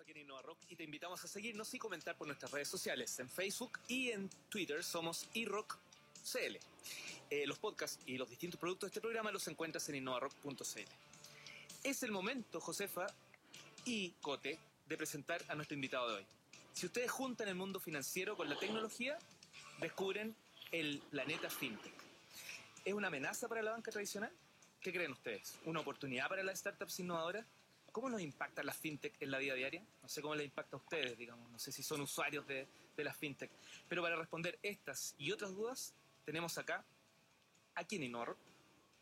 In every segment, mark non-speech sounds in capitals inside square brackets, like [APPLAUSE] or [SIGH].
aquí en Innova Rock y te invitamos a seguirnos y comentar por nuestras redes sociales. En Facebook y en Twitter somos iRockCL. Eh, los podcasts y los distintos productos de este programa los encuentras en innovarock.cl. Es el momento, Josefa y Cote, de presentar a nuestro invitado de hoy. Si ustedes juntan el mundo financiero con la tecnología, descubren el planeta FinTech. ¿Es una amenaza para la banca tradicional? ¿Qué creen ustedes? ¿Una oportunidad para las startups innovadoras? ¿Cómo nos impacta la fintech en la vida diaria? No sé cómo les impacta a ustedes, digamos, no sé si son usuarios de, de la fintech. Pero para responder estas y otras dudas, tenemos acá, aquí en Inor,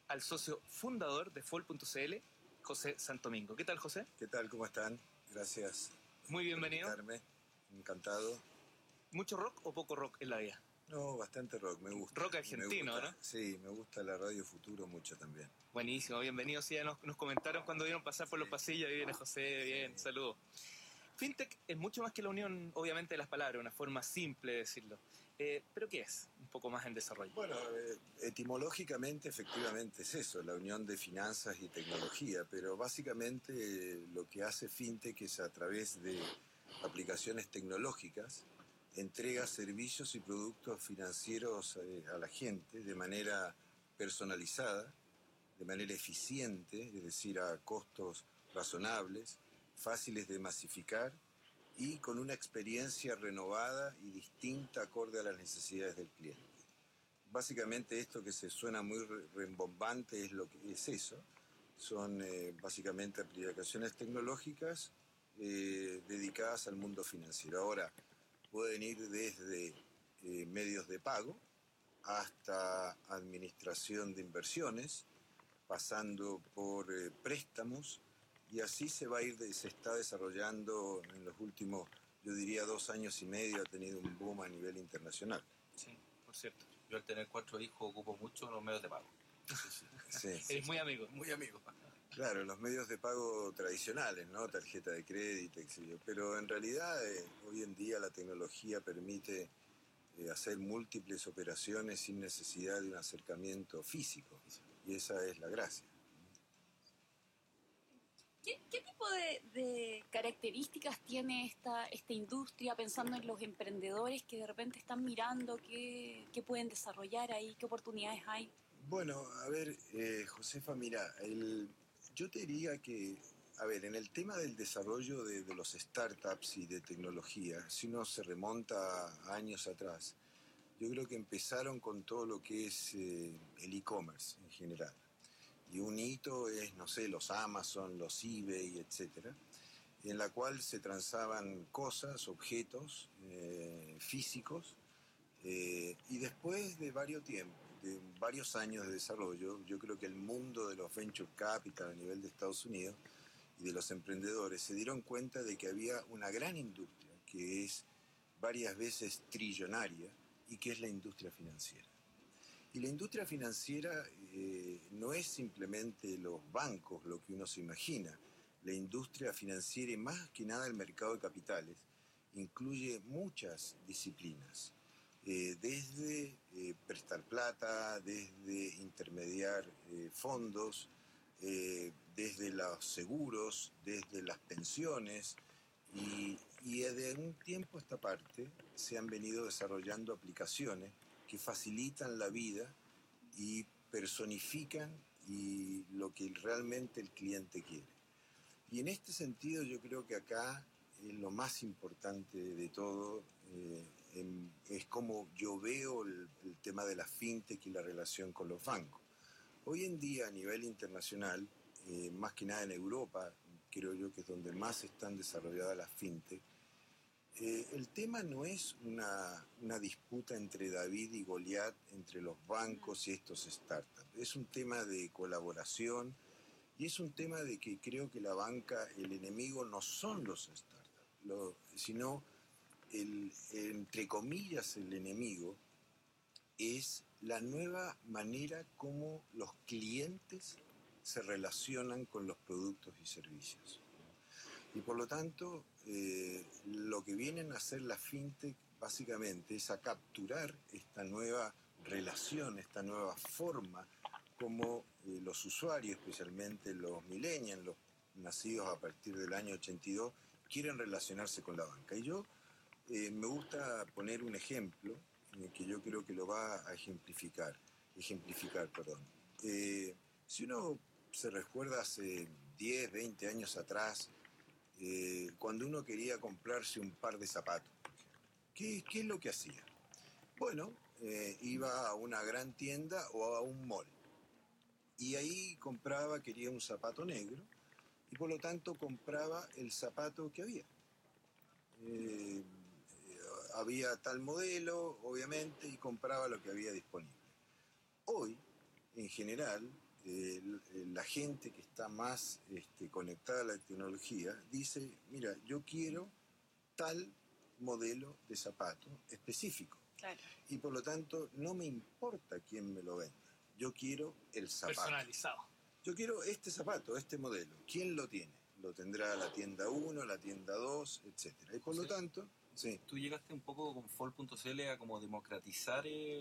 al socio fundador de Fol.cl, José Santomingo. ¿Qué tal, José? ¿Qué tal? ¿Cómo están? Gracias. Muy bienvenido. Por. Encantado. ¿Mucho rock o poco rock en la vida? No, bastante rock, me gusta. Rock argentino, gusta- ¿no? Sí, me gusta la radio Futuro mucho también. Buenísimo, bienvenido. Sí, ya nos, nos comentaron cuando vieron pasar por los pasillos. Ahí viene José, bien, saludos. Fintech es mucho más que la unión, obviamente, de las palabras, una forma simple de decirlo. Eh, ¿Pero qué es? Un poco más en desarrollo. Bueno, eh, etimológicamente efectivamente es eso, la unión de finanzas y tecnología, pero básicamente eh, lo que hace FinTech es a través de aplicaciones tecnológicas, entrega servicios y productos financieros eh, a la gente de manera personalizada, de manera eficiente, es decir, a costos razonables, fáciles de masificar y con una experiencia renovada y distinta acorde a las necesidades del cliente. Básicamente esto que se suena muy re- rembombante es lo que es eso. Son eh, básicamente aplicaciones tecnológicas eh, dedicadas al mundo financiero. Ahora, pueden ir desde eh, medios de pago hasta administración de inversiones, pasando por eh, préstamos, y así se va a ir, se está desarrollando en los últimos, yo diría, dos años y medio, ha tenido un boom a nivel internacional. Sí, por cierto. Yo al tener cuatro hijos ocupo mucho los medios de pago. Sí, [LAUGHS] Eres muy amigo. Muy amigo. Claro, los medios de pago tradicionales, ¿no? Tarjeta de crédito, yo. Pero en realidad, eh, hoy en día la tecnología permite eh, hacer múltiples operaciones sin necesidad de un acercamiento físico. Y esa es la gracia. ¿Qué, qué tipo de, de características tiene esta, esta industria pensando en los emprendedores que de repente están mirando qué, qué pueden desarrollar ahí, qué oportunidades hay? Bueno, a ver, eh, Josefa, mira, el- yo te diría que, a ver, en el tema del desarrollo de, los startups y de tecnología, si uno se remonta años atrás, yo creo que empezaron con todo lo que es eh, el e-commerce en general. Y un hito es, no sé, los Amazon, los eBay, etcétera, en la cual se transaban cosas, objetos eh, físicos, eh, y después de varios tiempos, de varios años de desarrollo, yo creo que el mundo de los venture capital a nivel de Estados Unidos y de los emprendedores se dieron cuenta de que había una gran industria que es varias veces trillonaria y que es la industria financiera. Y la industria financiera eh, no es simplemente los bancos, lo que uno se imagina. La industria financiera y más que nada el mercado de capitales incluye muchas disciplinas eh, desde eh, prestar plata, desde intermediar eh, fondos, eh, desde los seguros, desde las pensiones, y, y de un tiempo a esta parte se han venido desarrollando aplicaciones que facilitan la vida y personifican y lo que realmente el cliente quiere. Y en este sentido yo creo que acá eh, lo más importante de todo eh, es cómo yo veo el, tema de la fintech y la relación con los bancos. Hoy en día a nivel internacional, eh, más que nada en Europa, creo yo que es donde más están desarrolladas las fintech, eh, el tema no es una, una disputa entre David y Goliat, entre los bancos y estos startups. Es un tema de colaboración y es un tema de que creo que la banca, el enemigo no son los startups, sino, el, entre comillas, el enemigo es la nueva manera como los clientes se relacionan con los productos y servicios. Y por lo tanto, eh, lo que vienen a hacer las fintech básicamente es a capturar esta nueva relación, esta nueva forma como eh, los usuarios, especialmente los millennials, los nacidos a partir del año 82, quieren relacionarse con la banca. Y yo eh, me gusta poner un ejemplo que yo creo que lo va a ejemplificar. Ejemplificar, perdón. Eh, si uno se recuerda hace 10, 20 años atrás, eh, cuando uno quería comprarse un par de zapatos, ¿qué, qué es lo que hacía? Bueno, iba a una gran tienda o a un mall. Y ahí compraba, quería un zapato negro, y por lo tanto compraba el zapato que había. Había tal modelo, obviamente, y compraba lo que había disponible. Hoy, en general, eh, la gente que está más este, conectada a la tecnología dice, mira, yo quiero tal modelo de zapato específico. Claro. Y por lo tanto, no me importa quién me lo venda. Yo quiero el zapato. Personalizado. Yo quiero este zapato, este modelo. ¿Quién lo tiene? Lo tendrá la tienda 1, la tienda 2, etcétera. Y por lo Sí. tanto, sí, Tú llegaste un poco con Fall.cl a como democratizar eh,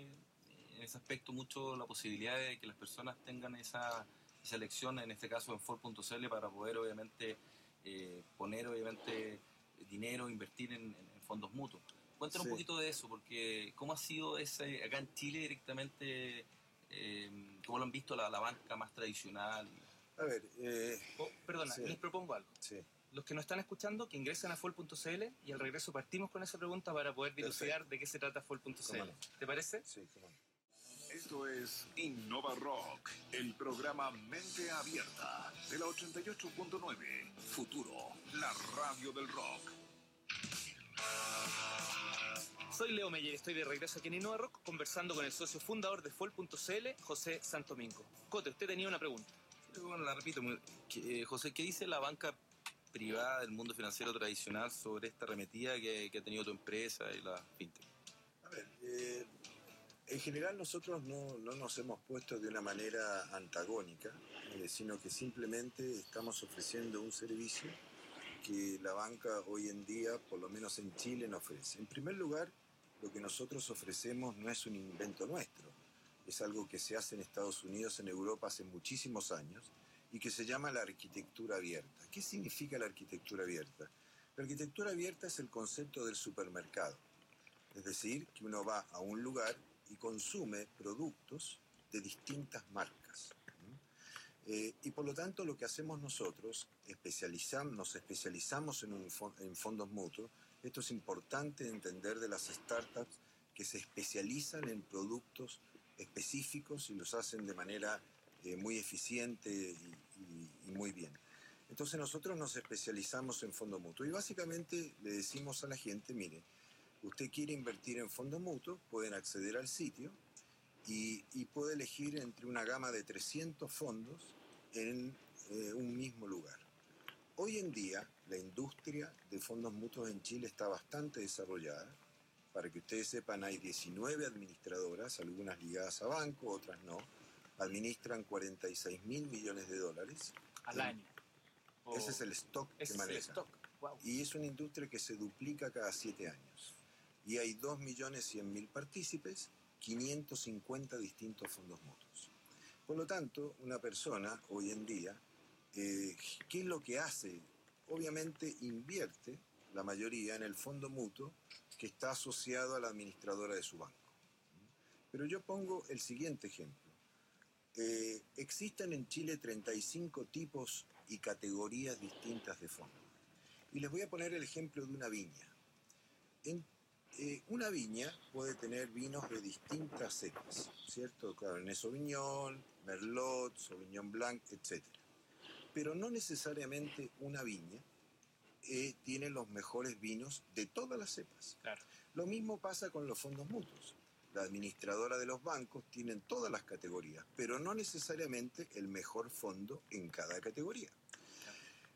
en ese aspecto mucho la posibilidad de que las personas tengan esa, esa elección, en este caso en Fall.cl, para poder obviamente eh, poner obviamente dinero, invertir en, en fondos mutuos. Cuéntanos Sí. un poquito de eso, porque cómo ha sido ese, acá en Chile directamente, eh, cómo lo han visto la, la banca más tradicional. a ver, eh, Oh, perdona, Sí. les propongo algo. sí. Los que nos están escuchando, que ingresen a full.cl y al regreso partimos con esa pregunta para poder dilucidar de qué se trata no. ¿Te parece? Sí, cómo. Esto es Innova Rock, el programa Mente Abierta de la 88.9 Futuro, la radio del rock. Soy Leo Meyer, estoy de regreso aquí en Innova Rock conversando con el socio fundador de Full.cl, José Santomingo. Cote, usted tenía una pregunta. Bueno, la repito, eh, José, ¿qué dice la banca privada del mundo financiero tradicional sobre esta arremetida que, que ha tenido tu empresa y la fintech? A ver, eh, en general nosotros no, no nos hemos puesto de una manera antagónica, eh, sino que simplemente estamos ofreciendo un servicio que la banca hoy en día, por lo menos en Chile, no ofrece. En primer lugar, lo que nosotros ofrecemos no es un invento nuestro, es algo que se hace en Estados Unidos, en Europa hace muchísimos años y que se llama la arquitectura abierta. ¿Qué significa la arquitectura abierta? La arquitectura abierta es el concepto del supermercado. Es decir, que uno va a un lugar y consume productos de distintas marcas. Eh, y por lo tanto lo que hacemos nosotros, especializam- nos especializamos en, un en fondos mutuos. Esto es importante entender de las startups que se especializan en productos específicos y los hacen de manera eh, muy eficiente y, y- y muy bien. Entonces nosotros nos especializamos en fondo mutuo y básicamente le decimos a la gente, mire, usted quiere invertir en fondo mutuo, pueden acceder al sitio y, y puede elegir entre una gama de 300 fondos en eh, un mismo lugar. Hoy en día la industria de fondos mutuos en Chile está bastante desarrollada. Para que ustedes sepan, hay 19 administradoras, algunas ligadas a banco, otras no. Administran 46 mil millones de dólares. Al año. O- Ese es el stock ese que es el stock. Wow. Y es una industria que se duplica cada siete años. Y hay 2.100.000 partícipes, 550 distintos fondos mutuos. Por lo tanto, una persona hoy en día, eh, ¿qué es lo que hace? Obviamente invierte, la mayoría, en el fondo mutuo que está asociado a la administradora de su banco. Pero yo pongo el siguiente ejemplo. Eh, existen en Chile 35 tipos y categorías distintas de fondos. Y les voy a poner el ejemplo de una viña. En, eh, una viña puede tener vinos de distintas cepas, ¿cierto? Cabernet Sauvignon, Merlot, Sauvignon Blanc, etc. Pero no necesariamente una viña eh, tiene los mejores vinos de todas las cepas. Claro. Lo mismo pasa con los fondos mutuos. La administradora de los bancos tienen todas las categorías, pero no necesariamente el mejor fondo en cada categoría.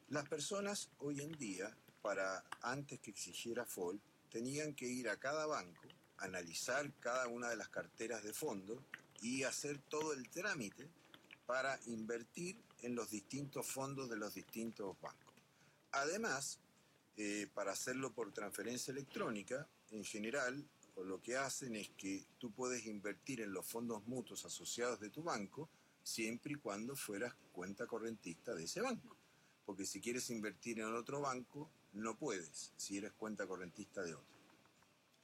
Las personas hoy en día, para antes que exigiera FOL, tenían que ir a cada banco, analizar cada una de las carteras de fondo y hacer todo el trámite para invertir en los distintos fondos de los distintos bancos. Además, eh, para hacerlo por transferencia electrónica, en general, lo que hacen es que tú puedes invertir en los fondos mutuos asociados de tu banco siempre y cuando fueras cuenta correntista de ese banco. Porque si quieres invertir en otro banco, no puedes si eres cuenta correntista de otro.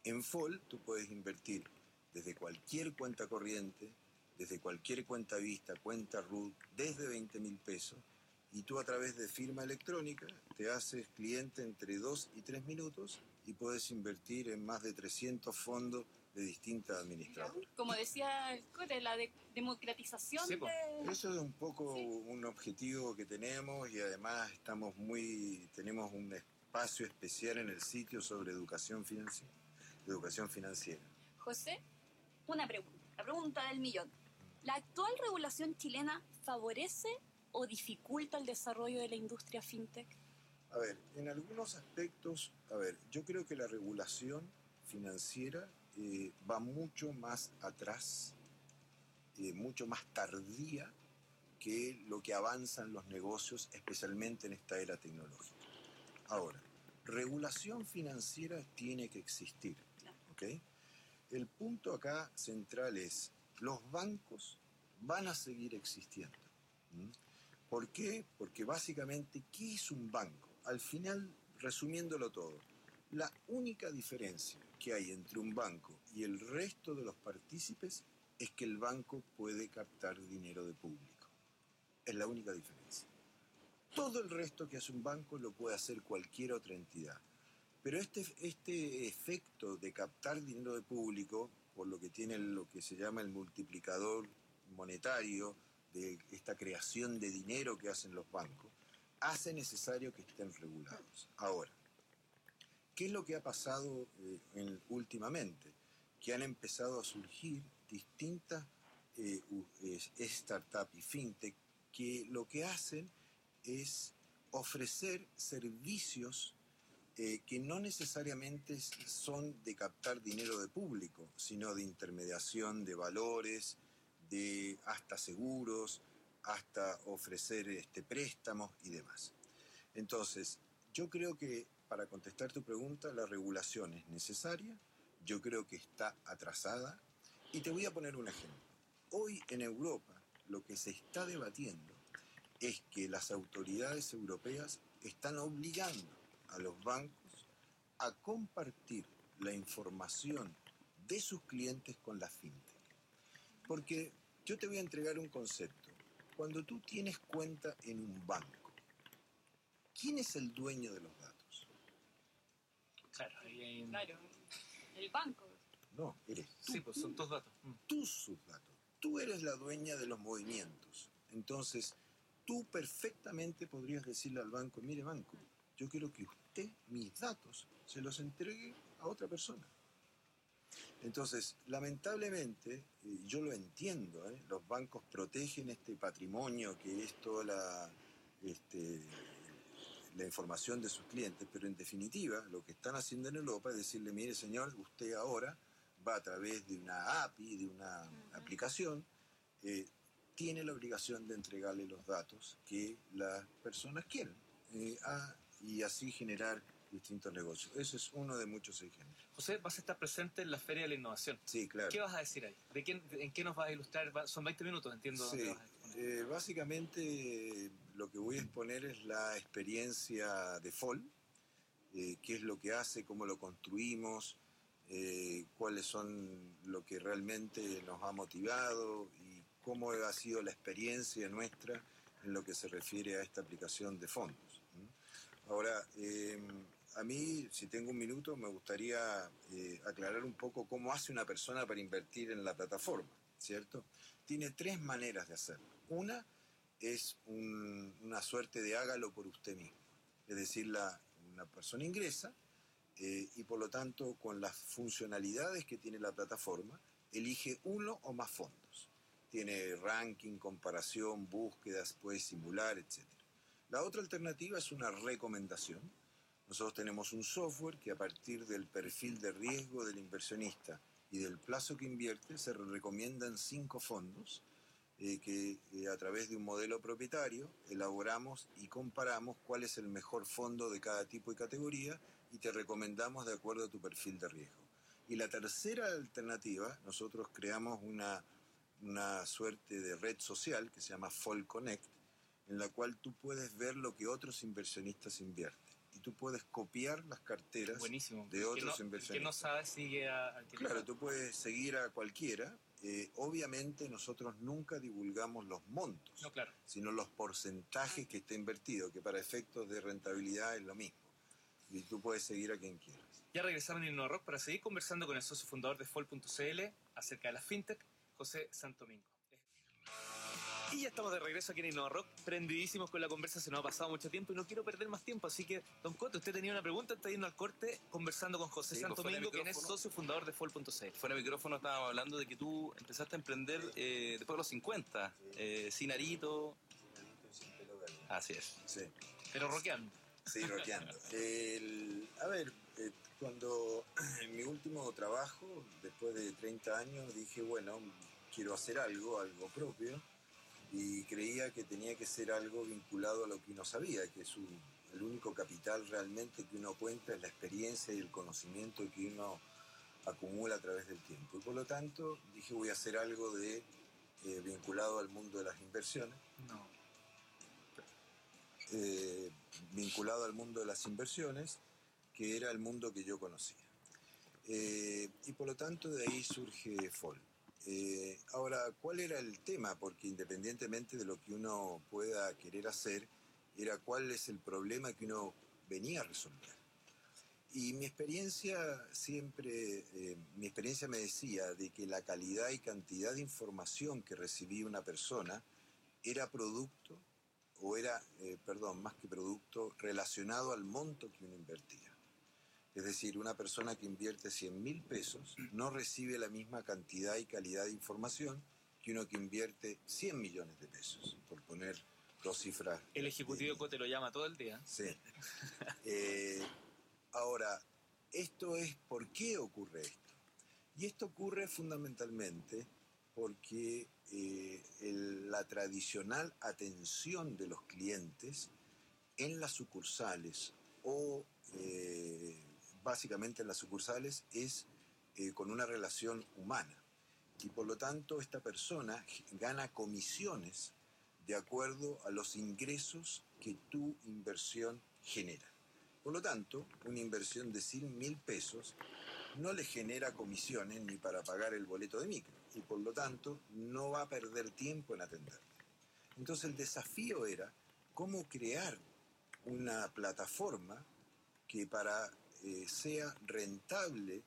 En FOL tú puedes invertir desde cualquier cuenta corriente, desde cualquier cuenta vista, cuenta RUT, desde 20 mil pesos, y tú a través de firma electrónica te haces cliente entre 2 y 3 minutos y puedes invertir en más de 300 fondos de distintas administradoras. Como decía el Core, la de- democratización Sí, de... Eso es un poco Sí. un objetivo que tenemos y además estamos muy tenemos un espacio especial en el sitio sobre educación financiera. Educación financiera. José, una pregunta, la pregunta del millón. ¿La actual regulación chilena favorece o dificulta el desarrollo de la industria fintech? A ver, en algunos aspectos, a ver, yo creo que la regulación financiera eh, va mucho más atrás, eh, mucho más tardía que lo que avanzan los negocios, especialmente en esta era tecnológica. Ahora, regulación financiera tiene que existir, Claro. ¿ok? El punto acá central es, los bancos van a seguir existiendo. ¿m? ¿Por qué? Porque básicamente, ¿qué es un banco? Al final, resumiéndolo todo, la única diferencia que hay entre un banco y el resto de los partícipes es que el banco puede captar dinero de público. Es la única diferencia. Todo el resto que hace un banco lo puede hacer cualquier otra entidad. Pero este, este efecto de captar dinero de público, por lo que tiene lo que se llama el multiplicador monetario, esta creación de dinero que hacen los bancos, hace necesario que estén regulados. Ahora, ¿qué es lo que ha pasado eh, en- últimamente? Que han empezado a surgir distintas eh, startups y fintech que lo que hacen es ofrecer servicios eh, que no necesariamente son de captar dinero de público, sino de intermediación de valores, de hasta seguros, hasta ofrecer este, préstamos y demás. Entonces, yo creo que para contestar tu pregunta, la regulación es necesaria, yo creo que está atrasada, y te voy a poner un ejemplo. Hoy en Europa lo que se está debatiendo es que las autoridades europeas están obligando a los bancos a compartir la información de sus clientes con la fintech. Porque yo te voy a entregar un concepto. Cuando tú tienes cuenta en un banco, ¿quién es el dueño de los datos? Claro, ahí hay un- Claro, el banco. No, eres tú. Sí, pues son tus datos. Mm. tus sus datos. Tú eres la dueña de los movimientos. Entonces, tú perfectamente podrías decirle al banco, mire banco, yo quiero que usted mis datos se los entregue a otra persona. Entonces, lamentablemente, yo lo entiendo, ¿eh? los bancos protegen este patrimonio que es toda la, este, la información de sus clientes, pero en definitiva lo que están haciendo en Europa es decirle, mire señor, usted ahora va a través de una API, de una aplicación, eh, tiene la obligación de entregarle los datos que las personas quieren eh, a- y así generar distintos negocios. Ese es uno de muchos ejemplos. José, vas a estar presente en la Feria de la Innovación. Sí, claro. ¿Qué vas a decir ahí? ¿De quién, ¿En qué nos vas a ilustrar? Va- Son 20 minutos, entiendo. Sí, vas a eh, básicamente lo que voy a exponer es la experiencia de FOL, eh, qué es lo que hace, cómo lo construimos, eh, cuáles son lo que realmente nos ha motivado y cómo ha sido la experiencia nuestra en lo que se refiere a esta aplicación de fondos. Ahora, eh, a mí, si tengo un minuto, me gustaría eh, aclarar un poco cómo hace una persona para invertir en la plataforma, ¿cierto? Tiene tres maneras de hacerlo. Una es un- una suerte de hágalo por usted mismo. Es decir, la, una persona ingresa eh, y por lo tanto con las funcionalidades que tiene la plataforma, elige uno o más fondos. Tiene ranking, comparación, búsquedas, puede simular, etc. La otra alternativa es una recomendación. Nosotros tenemos un software que a partir del perfil de riesgo del inversionista y del plazo que invierte, se recomiendan cinco fondos eh, que eh, a través de un modelo propietario elaboramos y comparamos cuál es el mejor fondo de cada tipo y categoría y te recomendamos de acuerdo a tu perfil de riesgo. Y la tercera alternativa, nosotros creamos una, una suerte de red social que se llama Fall Connect, en la cual tú puedes ver lo que otros inversionistas invierten. Tú puedes copiar las carteras Buenísimo. de otros no- El que inversionistas. no sabe sigue a- al que Claro, tú puedes seguir a cualquiera. Eh, obviamente nosotros nunca divulgamos los montos, No, claro. sino los porcentajes que está invertido, que para efectos de rentabilidad es lo mismo. Y tú puedes seguir a quien quieras. Ya regresaron en InnovaRock para seguir conversando con el socio fundador de Fol.cl acerca de la fintech, José Santomingo. Y ya estamos de regreso aquí en InnovaRock, prendidísimos con la conversa, se nos ha pasado mucho tiempo y no quiero perder más tiempo, así que, Don Coto, usted tenía una pregunta de irnos al corte, conversando con José Sí, pues, de Santomingo, quien es socio fundador de Fol.cl. Fuera de micrófono estábamos hablando de que tú empezaste a emprender eh, después de los 50, eh, sin arito. Así es. Sí. Pero roqueando. Sí, rockeando. [LAUGHS] El- a ver, eh, cuando [CLEARS THROAT] en mi último trabajo, después de 30 años, dije, bueno, quiero hacer algo, algo propio, y creía que tenía que ser algo vinculado a lo que uno sabía, que es un- el único capital realmente que uno cuenta es la experiencia y el conocimiento que uno acumula a través del tiempo. Y por lo tanto, dije, voy a hacer algo de eh, vinculado al mundo de las inversiones No. eh, vinculado al mundo de las inversiones, que era el mundo que yo conocía. Eh, y por lo tanto de ahí surge FOL. Eh, ahora, ¿cuál era el tema? Porque independientemente de lo que uno pueda querer hacer, era cuál es el problema que uno venía a resolver. Y mi experiencia siempre, eh, mi experiencia me decía de que la calidad y cantidad de información que recibía una persona era producto o era, eh, perdón, más que producto, relacionado al monto que uno invertía. Es decir, una persona que invierte 100 mil pesos no recibe la misma cantidad y calidad de información que uno que invierte 100 millones de pesos, por poner dos cifras. El ejecutivo eh, Cote lo llama todo el día. Sí. Eh, ahora, esto es por qué ocurre esto. Y esto ocurre fundamentalmente porque eh, el- la tradicional atención de los clientes en las sucursales o eh, básicamente en las sucursales es eh, con una relación humana. Y por lo tanto esta persona gana comisiones de acuerdo a los ingresos que tu inversión genera. Por lo tanto, una inversión de 100 mil pesos no le genera comisiones ni para pagar el boleto de micro y por lo tanto no va a perder tiempo en atender. Entonces el desafío era cómo crear una plataforma que para eh, sea rentable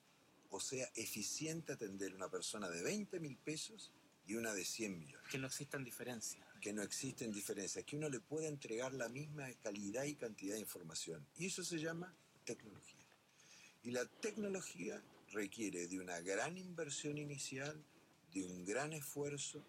o sea eficiente atender a una persona de 20 mil pesos y una de 100 millones Que no existan diferencias. que no existen diferencias, que uno le pueda entregar la misma calidad y cantidad de información. Y eso se llama tecnología. Y la tecnología requiere de una gran inversión inicial, de un gran esfuerzo,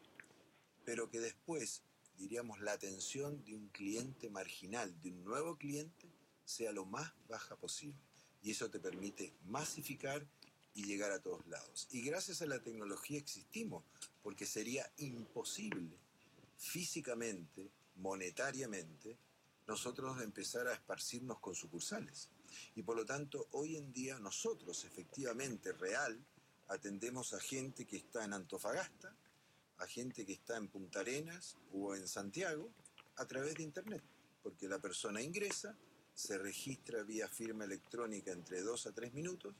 pero que después, diríamos, la atención de un cliente marginal, de un nuevo cliente, sea lo más baja posible. Y eso te permite masificar y llegar a todos lados. Y gracias a la tecnología existimos, porque sería imposible físicamente, monetariamente, nosotros empezar a esparcirnos con sucursales. Y por lo tanto, hoy en día nosotros, efectivamente, real, atendemos a gente que está en Antofagasta, a gente que está en Punta Arenas o en Santiago, a través de Internet. Porque la persona ingresa, se registra vía firma electrónica entre dos a tres minutos,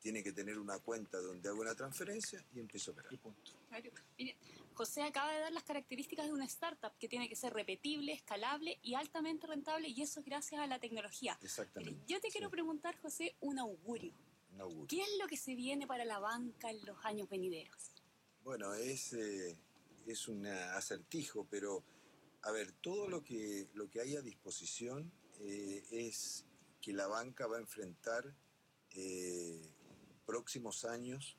tiene que tener una cuenta donde haga una transferencia y empieza a operar. Y punto. Claro. Mire, José acaba de dar las características de una startup que tiene que ser repetible, escalable y altamente rentable y eso es gracias a la tecnología. Mire, Exactamente. yo te quiero Sí, preguntar, José, un augurio. un augurio. ¿Qué es lo que se viene para la banca en los años venideros? Bueno, es, eh, es un acertijo, pero a ver, todo lo que, lo que hay a disposición eh, es que la banca va a enfrentar eh, próximos años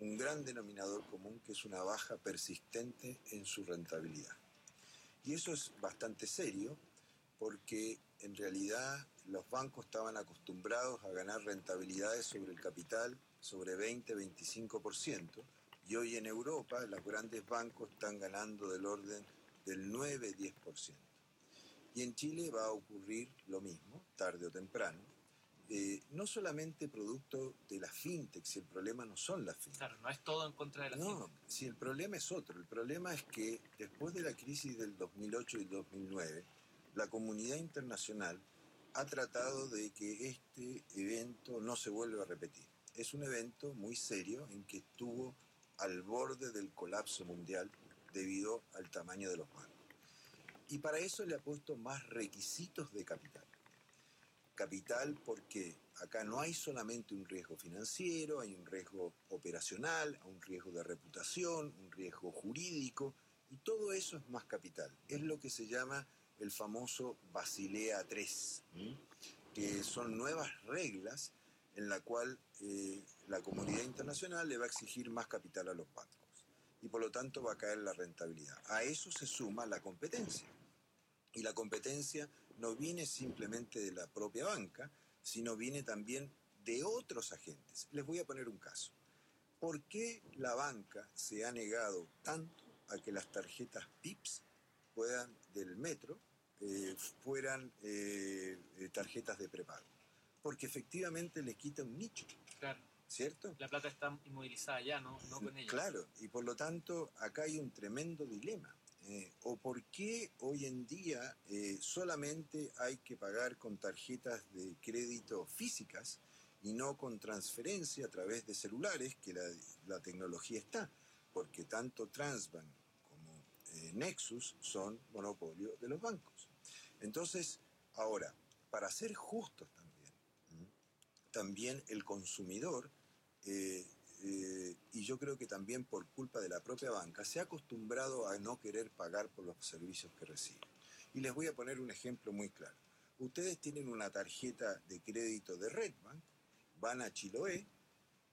un gran denominador común que es una baja persistente en su rentabilidad. Y eso es bastante serio porque en realidad los bancos estaban acostumbrados a ganar rentabilidades sobre el capital sobre 20-25%. Y hoy en Europa los grandes bancos están ganando del orden del 9-10%. Y en Chile va a ocurrir lo mismo, tarde o temprano. Eh, no solamente producto de las fintech, si el problema no son las fintech. Claro, no es todo en contra de la No, fintech. si el problema es otro. El problema es que después de la crisis del 2008 y 2009, la comunidad internacional ha tratado de que este evento no se vuelva a repetir. Es un evento muy serio en que estuvo al borde del colapso mundial debido al tamaño de los bancos. Y para eso le ha puesto más requisitos de capital. Capital porque acá no hay solamente un riesgo financiero, hay un riesgo operacional, un riesgo de reputación, un riesgo jurídico, y todo eso es más capital. Es lo que se llama el famoso Basilea III, que son nuevas reglas en la cual eh, la comunidad internacional le va a exigir más capital a los bancos y por lo tanto va a caer la rentabilidad. A eso se suma la competencia. Y la competencia no viene simplemente de la propia banca, sino viene también de otros agentes. Les voy a poner un caso. ¿Por qué la banca se ha negado tanto a que las tarjetas PIPS puedan, del metro eh, fueran eh, eh, tarjetas de prepago? Porque efectivamente le quita un nicho. Claro. ¿Cierto? La plata está inmovilizada ya, ¿no? no con ella. Claro, y por lo tanto acá hay un tremendo dilema. ¿O por qué hoy en día solamente hay que pagar con tarjetas de crédito físicas y no con transferencia a través de celulares, que la, tecnología está? Porque tanto Transbank eh, Nexus son monopolio de los bancos. Entonces, ahora, para ser justos también, también el consumidor, eh, eh, y yo creo que también por culpa de la propia banca, se ha acostumbrado a no querer pagar por los servicios que recibe. Y les voy a poner un ejemplo muy claro. Ustedes tienen una tarjeta de crédito de Redbank, van a Chiloé,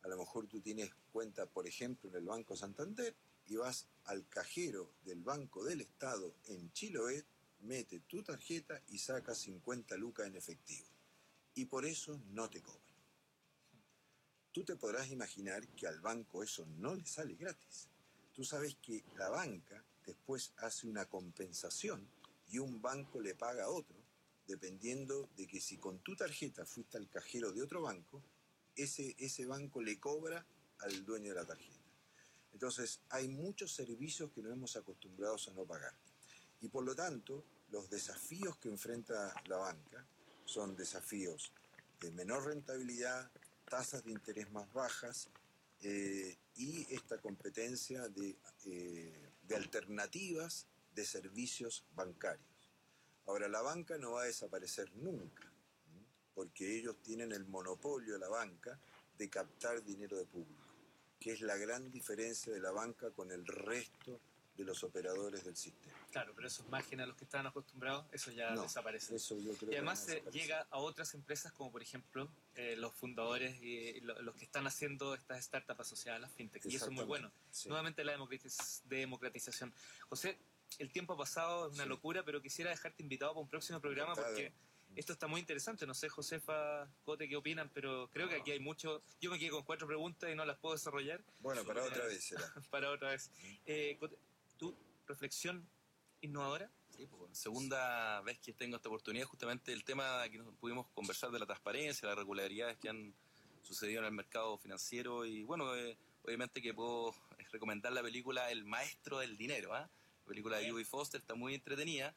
a lo mejor tú tienes cuenta, por ejemplo, en el Banco Santander, y vas al cajero del Banco del Estado en Chiloé, mete tu tarjeta y saca 50 lucas en efectivo. Y por eso no te cobran. Tú te podrás imaginar que al banco eso no le sale gratis. Tú sabes que la banca después hace una compensación y un banco le paga a otro, dependiendo de que si con tu tarjeta fuiste al cajero de otro banco, ese, ese banco le cobra al dueño de la tarjeta. Entonces, hay muchos servicios que no hemos acostumbrados a no pagar. Y por lo tanto, los desafíos que enfrenta la banca son desafíos de menor rentabilidad, tasas de interés más bajas eh, y esta competencia de, eh, de alternativas de servicios bancarios. Ahora, la banca no va a desaparecer nunca, porque ellos tienen el monopolio, la banca, de captar dinero de público que es la gran diferencia de la banca con el resto de los operadores del sistema. Claro, pero esos márgenes a los que estaban acostumbrados, eso ya desaparece. Eso yo creo y además llega a otras empresas como por ejemplo eh, los fundadores y los que están haciendo estas startups asociadas a las fintech. Y eso es muy bueno. Nuevamente la democratización. José, el tiempo ha pasado, es una locura, pero quisiera dejarte invitado para un próximo programa porque esto está muy interesante. No sé, Josefa, Cote, qué opinan, pero creo que aquí hay mucho. Yo me quedé con cuatro preguntas y no las puedo desarrollar. Bueno, para otra vez será. [LAUGHS] para otra vez. Eh, ¿Tu reflexión innovadora? Sí, pues, segunda vez que tengo esta oportunidad, justamente el tema que nos pudimos conversar de la transparencia, las regularidades que han sucedido en el mercado financiero y bueno, eh, obviamente que puedo recomendar la película El Maestro del Dinero, ¿ah? La película de Julie Foster está muy entretenida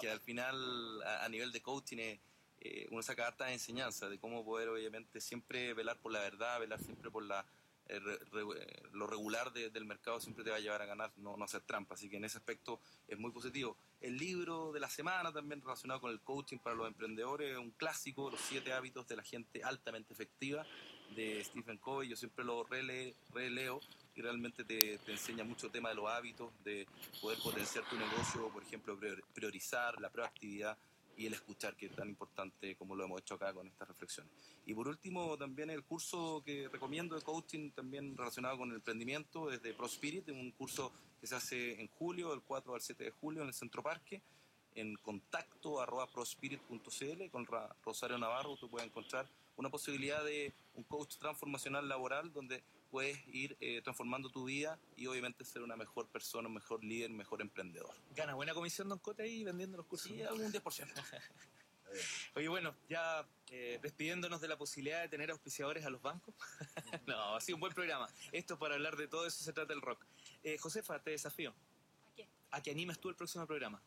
que al final a, nivel de coaching eh, uno saca harta enseñanza de cómo poder obviamente siempre velar por la verdad, velar siempre por la eh, lo regular del mercado siempre te va a llevar a ganar, no, no hacer trampa. Así que en ese aspecto es muy positivo. El libro de la semana también relacionado con el coaching para los emprendedores, un clásico, Los siete hábitos de la gente altamente efectiva de Stephen Covey. Yo siempre lo releo y realmente te, enseña mucho tema de los hábitos, de poder potenciar tu negocio, por ejemplo, priorizar la proactividad y el escuchar, que es tan importante como lo hemos hecho acá con estas reflexiones. Y por último, también el curso que recomiendo de coaching, también relacionado con el emprendimiento, desde ProSpirit, un curso que se hace en julio, del 4 al 7 de julio, en el Centro Parque, en contacto arroba prospirit.cl, con Rosario Navarro, tú puedes encontrar una posibilidad de un coach transformacional laboral donde puedes ir eh, transformando tu vida y obviamente ser una mejor persona, un mejor líder, un mejor emprendedor. ¿Gana buena comisión Don Cote ahí vendiendo los cursos? Sí, algún 10%. [LAUGHS] Oye, bueno, ya eh, despidiéndonos de la posibilidad de tener auspiciadores a los bancos. [LAUGHS] no, ha sido un buen programa. Esto para hablar de todo eso se trata el rock. Eh, Josefa, te desafío. ¿A qué? A que animes tú el próximo programa.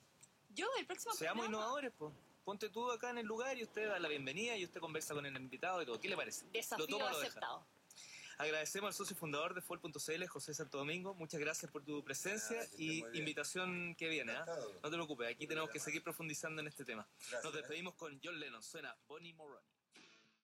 ¿Yo el próximo Seamos programa? innovadores, pues ponte tú acá en el lugar y usted da la bienvenida y usted conversa con el invitado y todo. ¿Qué le parece? Desafío toma lo deja? aceptado. Agradecemos al socio fundador de Fol.cl, José Santo Domingo. Muchas gracias por tu presencia Ah, y invitación que viene. ¿ah? Encantado. No te preocupes, aquí tenemos que seguir profundizando en este tema. Gracias, Nos ¿eh? despedimos con John Lennon. Suena Bonnie Moroni.